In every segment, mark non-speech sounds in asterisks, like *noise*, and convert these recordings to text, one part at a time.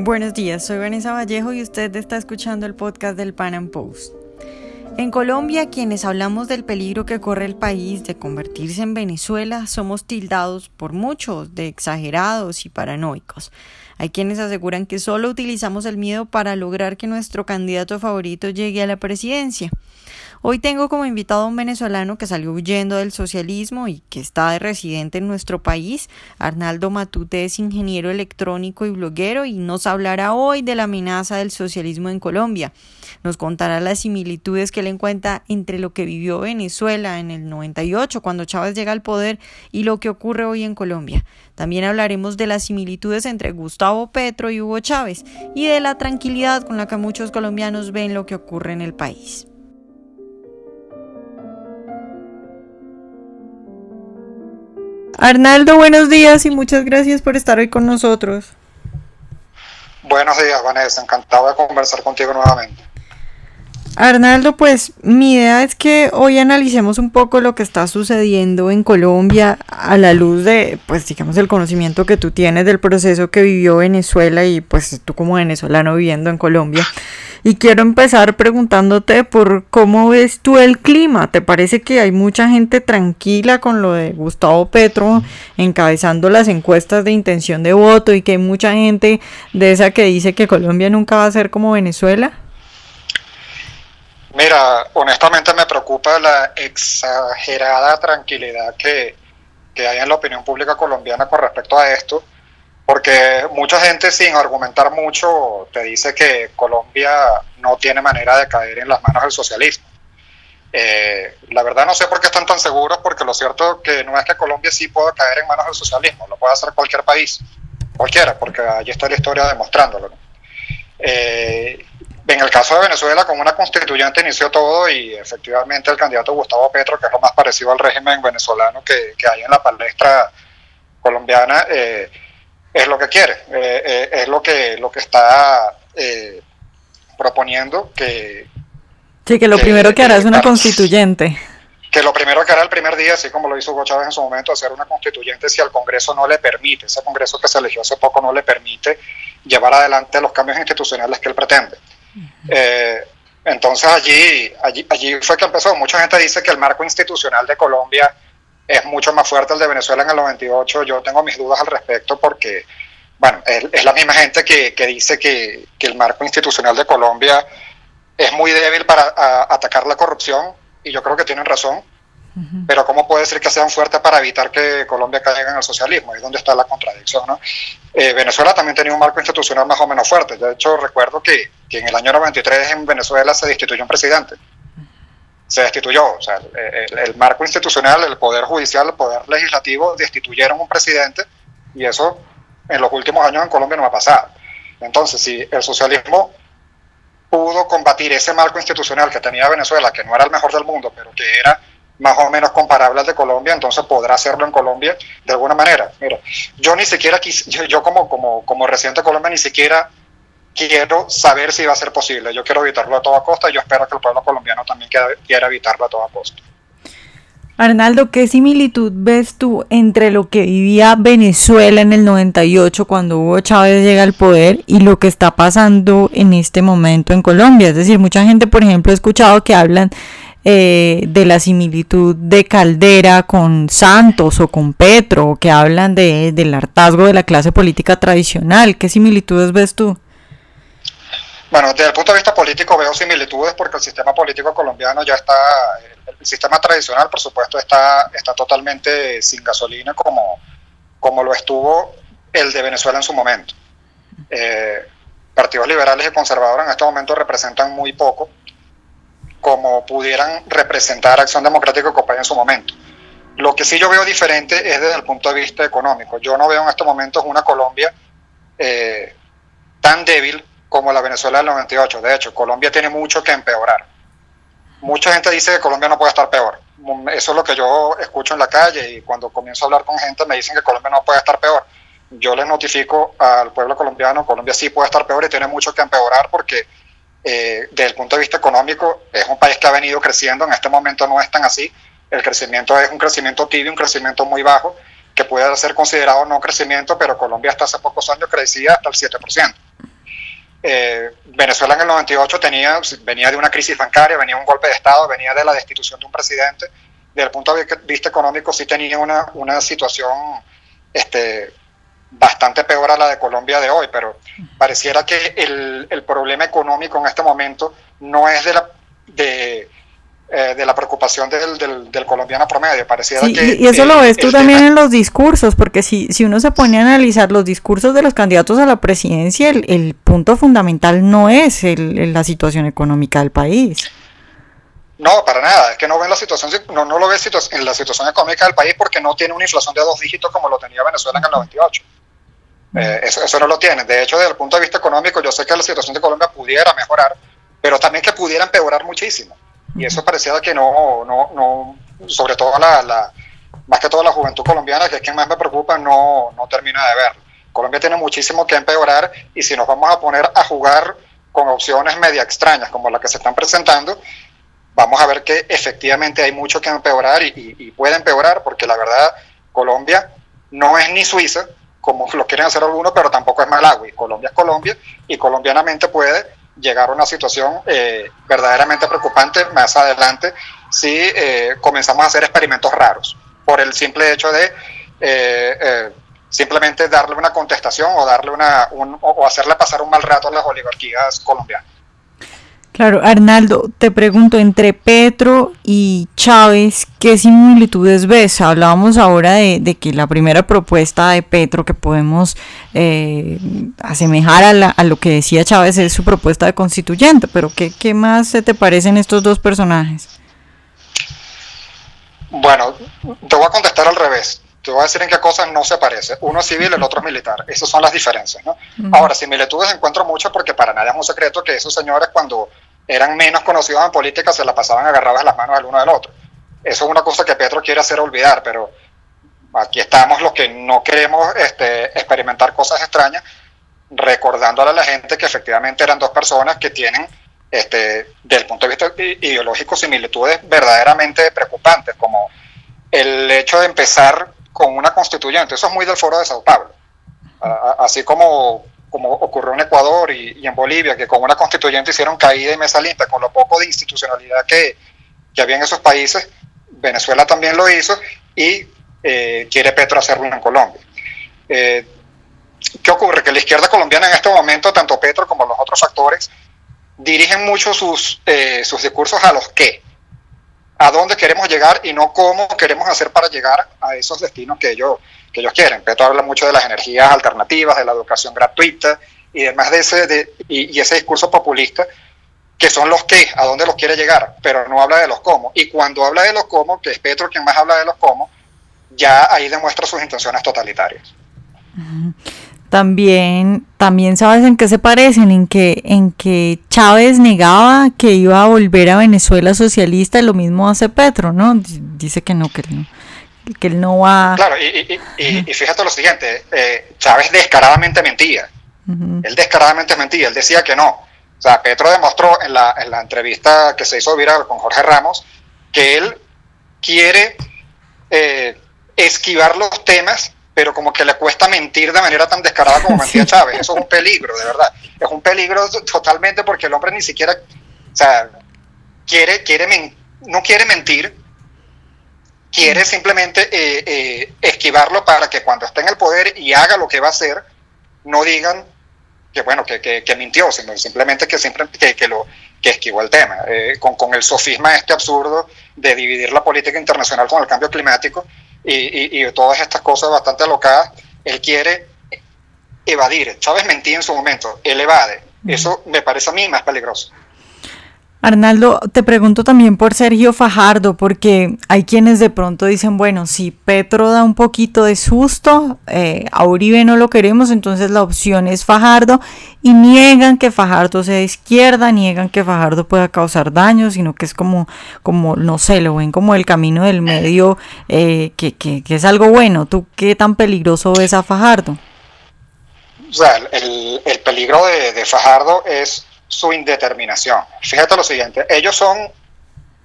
Buenos días, soy Vanessa Vallejo y usted está escuchando el podcast del Pan Am Post. En Colombia, quienes hablamos del peligro que corre el país de convertirse en Venezuela, somos tildados por muchos de exagerados y paranoicos. Hay quienes aseguran que solo utilizamos el miedo para lograr que nuestro candidato favorito llegue a la presidencia. Hoy tengo como invitado a un venezolano que salió huyendo del socialismo y que está de residente en nuestro país. Arnaldo Matute es ingeniero electrónico y bloguero y nos hablará hoy de la amenaza del socialismo en Colombia. Nos contará las similitudes que él encuentra entre lo que vivió Venezuela en el 98 cuando Chávez llega al poder y lo que ocurre hoy en Colombia. También hablaremos de las similitudes entre Gustavo Petro y Hugo Chávez y de la tranquilidad con la que muchos colombianos ven lo que ocurre en el país. Arnaldo, buenos días y muchas gracias por estar hoy con nosotros. Buenos días, Vanessa. Encantado de conversar contigo nuevamente. Arnaldo, pues mi idea es que hoy analicemos un poco lo que está sucediendo en Colombia a la luz de, pues digamos, el conocimiento que tú tienes del proceso que vivió Venezuela y pues tú como venezolano viviendo en Colombia. Y quiero empezar preguntándote por cómo ves tú el clima. ¿Te parece que hay mucha gente tranquila con lo de Gustavo Petro encabezando las encuestas de intención de voto y que hay mucha gente de esa que dice que Colombia nunca va a ser como Venezuela? Mira, honestamente me preocupa la exagerada tranquilidad que, hay en la opinión pública colombiana con respecto a esto, porque mucha gente sin argumentar mucho te dice que Colombia no tiene manera de caer en las manos del socialismo. Eh, la verdad no sé por qué están tan seguros, porque lo cierto que no es que Colombia sí pueda caer en manos del socialismo, lo puede hacer cualquier país, cualquiera, porque allí está la historia demostrándolo. Eh, en el caso de Venezuela, como una constituyente inició todo y efectivamente el candidato Gustavo Petro, que es lo más parecido al régimen venezolano que, hay en la palestra colombiana, eh, es lo que quiere, eh, eh, es lo que, lo que está proponiendo que... Sí, que lo primero que hará es una constituyente. Que lo primero que hará el primer día, así como lo hizo Hugo Chávez en su momento, hacer una constituyente si al Congreso no le permite, ese Congreso que se eligió hace poco no le permite llevar adelante los cambios institucionales que él pretende. Eh, entonces allí, allí, allí fue que empezó. Mucha gente dice que el marco institucional de Colombia es mucho más fuerte el de Venezuela en el 98. Yo tengo mis dudas al respecto porque, bueno, es, la misma gente que, dice que, el marco institucional de Colombia es muy débil para atacar la corrupción y yo creo que tienen razón. Pero ¿cómo puede ser que sean fuertes para evitar que Colombia caiga en el socialismo? Es donde está la contradicción. ¿no? Eh, Venezuela también tenía un marco institucional más o menos fuerte. De hecho, recuerdo que, que, en el año 93 en Venezuela se destituyó un presidente. Se destituyó. O sea, el, marco institucional, el poder judicial, el poder legislativo destituyeron un presidente y eso en los últimos años en Colombia no ha pasado. Entonces, si el socialismo pudo combatir ese marco institucional que tenía Venezuela, que no era el mejor del mundo, pero que era más o menos comparable al de Colombia, entonces podrá hacerlo en Colombia de alguna manera. Mira, yo ni siquiera, quis, yo, como, como, como residente de Colombia, ni siquiera quiero saber si va a ser posible. Yo quiero evitarlo a toda costa y yo espero que el pueblo colombiano también quiera, evitarlo a toda costa. Arnaldo, ¿qué similitud ves tú entre lo que vivía Venezuela en el 98 cuando Hugo Chávez llega al poder y lo que está pasando en este momento en Colombia? Es decir, mucha gente, por ejemplo, ha escuchado que hablan eh, de la similitud de Caldera con Santos o con Petro, que hablan de, del hartazgo de la clase política tradicional. ¿Qué similitudes ves tú? Bueno, desde el punto de vista político veo similitudes porque el sistema político colombiano ya está, el sistema tradicional por supuesto está, está totalmente sin gasolina como, como lo estuvo el de Venezuela en su momento. Eh, partidos liberales y conservadores en este momento representan muy poco como pudieran representar Acción Democrática y en su momento. Lo que sí yo veo diferente es desde el punto de vista económico. Yo no veo en estos momentos una Colombia eh, tan débil como la Venezuela del 98. De hecho, Colombia tiene mucho que empeorar. Mucha gente dice que Colombia no puede estar peor. Eso es lo que yo escucho en la calle y cuando comienzo a hablar con gente me dicen que Colombia no puede estar peor. Yo les notifico al pueblo colombiano, Colombia sí puede estar peor y tiene mucho que empeorar porque eh, desde el punto de vista económico, es un país que ha venido creciendo, en este momento no es tan así, el crecimiento es un crecimiento tibio, un crecimiento muy bajo, que puede ser considerado no crecimiento, pero Colombia hasta hace pocos años crecía hasta el 7%. eh, Venezuela en el 98 tenía, venía de una crisis bancaria, venía un golpe de Estado, venía de la destitución de un presidente. Desde el punto de vista económico sí tenía una, una situación este, bastante peor a la de Colombia de hoy, pero pareciera que el, el problema económico en este momento no es de la, de, eh, de la preocupación del, del, colombiano promedio. Pareciera que, y eso lo ves tú también en los discursos, porque si, si uno se pone a analizar los discursos de los candidatos a la presidencia, el, el punto fundamental no es el, la situación económica del país. No, para nada, es que no ven la situación, no, no lo ves en la situación económica del país porque no tiene una inflación de dos dígitos como lo tenía Venezuela en el 98. Eh, eso, eso no lo tiene. De hecho, desde el punto de vista económico, yo sé que la situación de Colombia pudiera mejorar, pero también que pudiera empeorar muchísimo. Y eso parecía que no, no, no sobre todo la, la, más que todo la juventud colombiana, que es quien más me preocupa, no, no termina de ver. Colombia tiene muchísimo que empeorar y si nos vamos a poner a jugar con opciones media extrañas como las que se están presentando, vamos a ver que efectivamente hay mucho que empeorar y, y puede empeorar porque la verdad Colombia no es ni Suiza, como lo quieren hacer algunos, pero tampoco es Malawi. Colombia es Colombia y colombianamente puede llegar a una situación eh, verdaderamente preocupante más adelante si eh, comenzamos a hacer experimentos raros, por el simple hecho de eh, simplemente darle una contestación o darle una o hacerle pasar un mal rato a las oligarquías colombianas. Claro, Arnaldo, te pregunto, entre Petro y Chávez, ¿qué similitudes ves? Hablábamos ahora de, que la primera propuesta de Petro que podemos eh, asemejar a, lo que decía Chávez es su propuesta de constituyente, pero ¿qué, ¿qué más se te parecen estos dos personajes? Bueno, te voy a contestar al revés. Te voy a decir en qué cosas no se parece. Uno es civil, el otro es militar. Esas son las diferencias. ¿no? Ahora, similitudes encuentro muchas porque para nadie es un secreto que esos señores cuando eran menos conocidos en política, se la pasaban agarradas las manos del uno del otro. Eso es una cosa que Petro quiere hacer olvidar, pero aquí estamos los que no queremos este, experimentar cosas extrañas, recordándole a la gente que efectivamente eran dos personas que tienen, este, desde el punto de vista ideológico, similitudes verdaderamente preocupantes, como el hecho de empezar con una constituyente. Eso es muy del foro de Sao Paulo. Así como como ocurrió en Ecuador y, en Bolivia, que con una constituyente hicieron caída y mesa limpia, con lo poco de institucionalidad que, que había en esos países, Venezuela también lo hizo y eh, quiere Petro hacerlo en Colombia. Eh, ¿Qué ocurre? Que la izquierda colombiana en este momento, tanto Petro como los otros actores, dirigen mucho sus, eh, sus discursos a los qué, a dónde queremos llegar y no cómo queremos hacer para llegar a esos destinos que ellos, que ellos quieren. Petro habla mucho de las energías alternativas, de la educación gratuita y demás de ese, de, y, ese discurso populista, que son los qué, a dónde los quiere llegar, pero no habla de los cómo. Y cuando habla de los cómo, que es Petro quien más habla de los cómo, ya ahí demuestra sus intenciones totalitarias. También, también sabes en qué se parecen, en que, en que Chávez negaba que iba a volver a Venezuela socialista y lo mismo hace Petro, ¿no? Dice que no, que no que él no va... Claro, y, y, fíjate lo siguiente, eh, Chávez descaradamente mentía, él descaradamente mentía, él decía que no. O sea, Petro demostró en la, en la entrevista que se hizo viral con Jorge Ramos que él quiere eh, esquivar los temas, pero como que le cuesta mentir de manera tan descarada como *laughs* mentía Chávez. Eso es un peligro, de verdad. Es un peligro totalmente porque el hombre ni siquiera, o sea, quiere, quiere no quiere mentir, quiere simplemente eh, eh, esquivarlo para que cuando esté en el poder y haga lo que va a hacer, no digan que bueno, que, que, mintió, sino simplemente que siempre que, lo que esquivó el tema, eh, con, con, el sofisma este absurdo de dividir la política internacional con el cambio climático y, y, todas estas cosas bastante alocadas, él quiere evadir. Chávez mentía en su momento, él evade. Eso me parece a mí más peligroso. Arnaldo, te pregunto también por Sergio Fajardo, porque hay quienes de pronto dicen, bueno, si Petro da un poquito de susto, eh, a Uribe no lo queremos, entonces la opción es Fajardo, y niegan que Fajardo sea de izquierda, niegan que Fajardo pueda causar daño, sino que es como, como no sé, lo ven como el camino del medio, eh, que, que, es algo bueno. ¿Tú qué tan peligroso ves a Fajardo? O sea, el, el peligro de Fajardo es su indeterminación. Fíjate lo siguiente, ellos son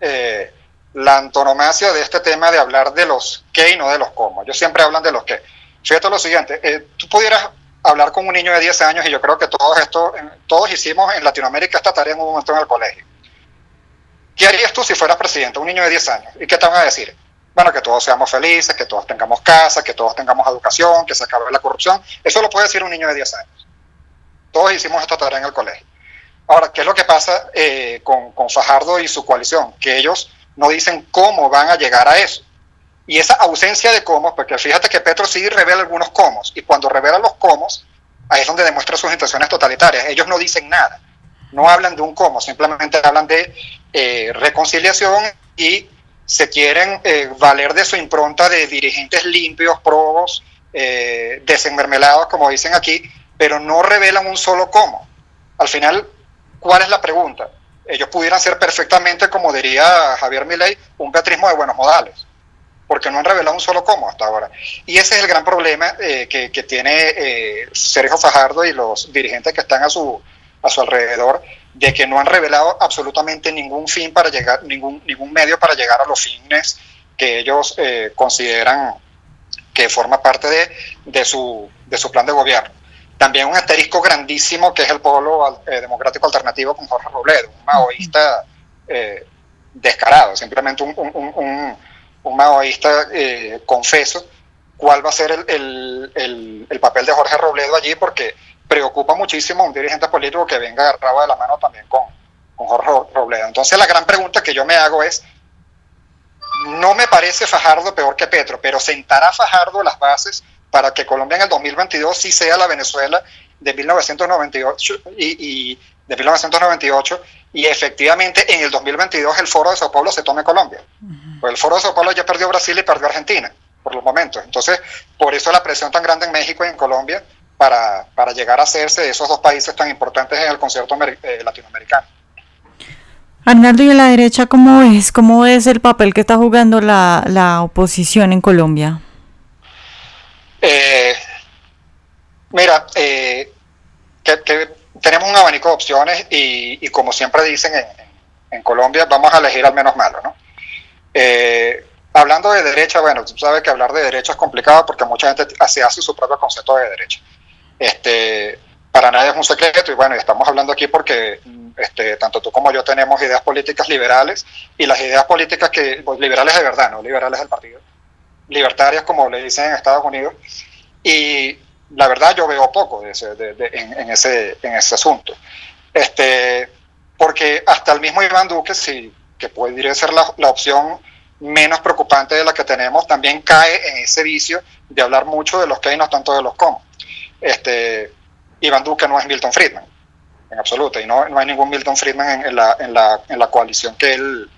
eh, la antonomasia de este tema de hablar de los qué y no de los cómo. Ellos siempre hablan de los qué. Fíjate lo siguiente, eh, tú pudieras hablar con un niño de 10 años y yo creo que todos esto, todos hicimos en Latinoamérica esta tarea en un momento en el colegio. ¿Qué harías tú si fueras presidente, un niño de 10 años? ¿Y qué te van a decir? Bueno, que todos seamos felices, que todos tengamos casa, que todos tengamos educación, que se acabe la corrupción. Eso lo puede decir un niño de 10 años. Todos hicimos esta tarea en el colegio. Ahora, ¿qué es lo que pasa eh, con, con Fajardo y su coalición? Que ellos no dicen cómo van a llegar a eso. Y esa ausencia de cómo, porque fíjate que Petro sí revela algunos cómo, y cuando revela los cómo, ahí es donde demuestra sus intenciones totalitarias. Ellos no dicen nada, no hablan de un cómo, simplemente hablan de eh, reconciliación y se quieren eh, valer de su impronta de dirigentes limpios, probos, eh, desenmermelados, como dicen aquí, pero no revelan un solo cómo. Al final, ¿cuál es la pregunta? Ellos pudieran ser perfectamente, como diría Javier Milei, un petrismo de buenos modales porque no han revelado un solo cómo hasta ahora. Y ese es el gran problema eh, que, tiene eh, Sergio Fajardo y los dirigentes que están a su, a su alrededor, de que no han revelado absolutamente ningún fin para llegar, ningún, ningún medio para llegar a los fines que ellos eh, consideran que forma parte de, de, su, de su plan de gobierno. También un asterisco grandísimo que es el Polo Democrático Alternativo con Jorge Robledo, un maoísta descarado, simplemente un un maoísta eh, confeso, cuál va a ser el, el, papel de Jorge Robledo allí, porque preocupa muchísimo a un dirigente político que venga agarrado de la mano también con, con Jorge Robledo. Entonces la gran pregunta que yo me hago es, no me parece Fajardo peor que Petro, pero sentará Fajardo las bases para que Colombia en el 2022 sí sea la Venezuela de 1998 y, y de 1998 y efectivamente en el 2022 el Foro de Sao Paulo se tome Colombia. Pues el Foro de Sao Paulo ya perdió Brasil y perdió Argentina por los momentos. Entonces, por eso la presión tan grande en México y en Colombia para, para llegar a hacerse de esos dos países tan importantes en el concierto eh, latinoamericano. Arnaldo, ¿y a la derecha cómo es? ¿Cómo es el papel que está jugando la, la oposición en Colombia? Eh, mira, eh, tenemos un abanico de opciones y, como siempre dicen en, en, Colombia, vamos a elegir al menos malo, ¿no? Eh, hablando de derecha, bueno, tú sabes que hablar de derecha es complicado porque mucha gente se hace su propio concepto de derecha. Este, para nadie es un secreto y bueno, estamos hablando aquí porque este, tanto tú como yo tenemos ideas políticas liberales y las ideas políticas que, pues, liberales de verdad, no liberales del partido, libertarias como le dicen en Estados Unidos. Y la verdad yo veo poco de ese, en, ese, en ese asunto. Este, porque hasta el mismo Iván Duque, si que podría ser la, la, opción menos preocupante de la que tenemos, también cae en ese vicio de hablar mucho de los que hay, no tanto de los cómo. Este, Iván Duque no es Milton Friedman, en absoluto, y no, no hay ningún Milton Friedman en, la, en, la, en la coalición que él,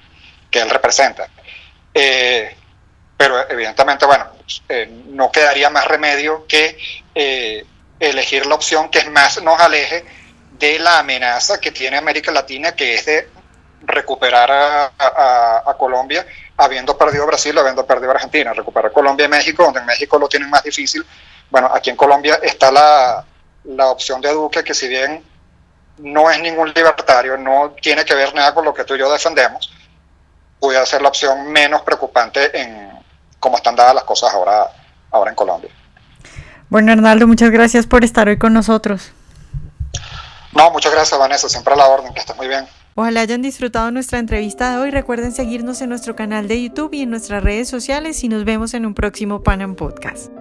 que él representa. Eh, pero evidentemente, bueno, eh, no quedaría más remedio que eh, elegir la opción que más nos aleje de la amenaza que tiene América Latina, que es de recuperar a, Colombia, habiendo perdido Brasil, habiendo perdido Argentina, recuperar Colombia y México, donde en México lo tienen más difícil. Bueno, aquí en Colombia está la, la opción de Duque, que si bien no es ningún libertario, no tiene que ver nada con lo que tú y yo defendemos, puede ser la opción menos preocupante en cómo están dadas las cosas ahora, ahora en Colombia. Bueno, Arnaldo, muchas gracias por estar hoy con nosotros. No, muchas gracias, Vanessa, siempre a la orden, que estés muy bien. Ojalá hayan disfrutado nuestra entrevista de hoy. Recuerden seguirnos en nuestro canal de YouTube y en nuestras redes sociales y nos vemos en un próximo Panam Podcast.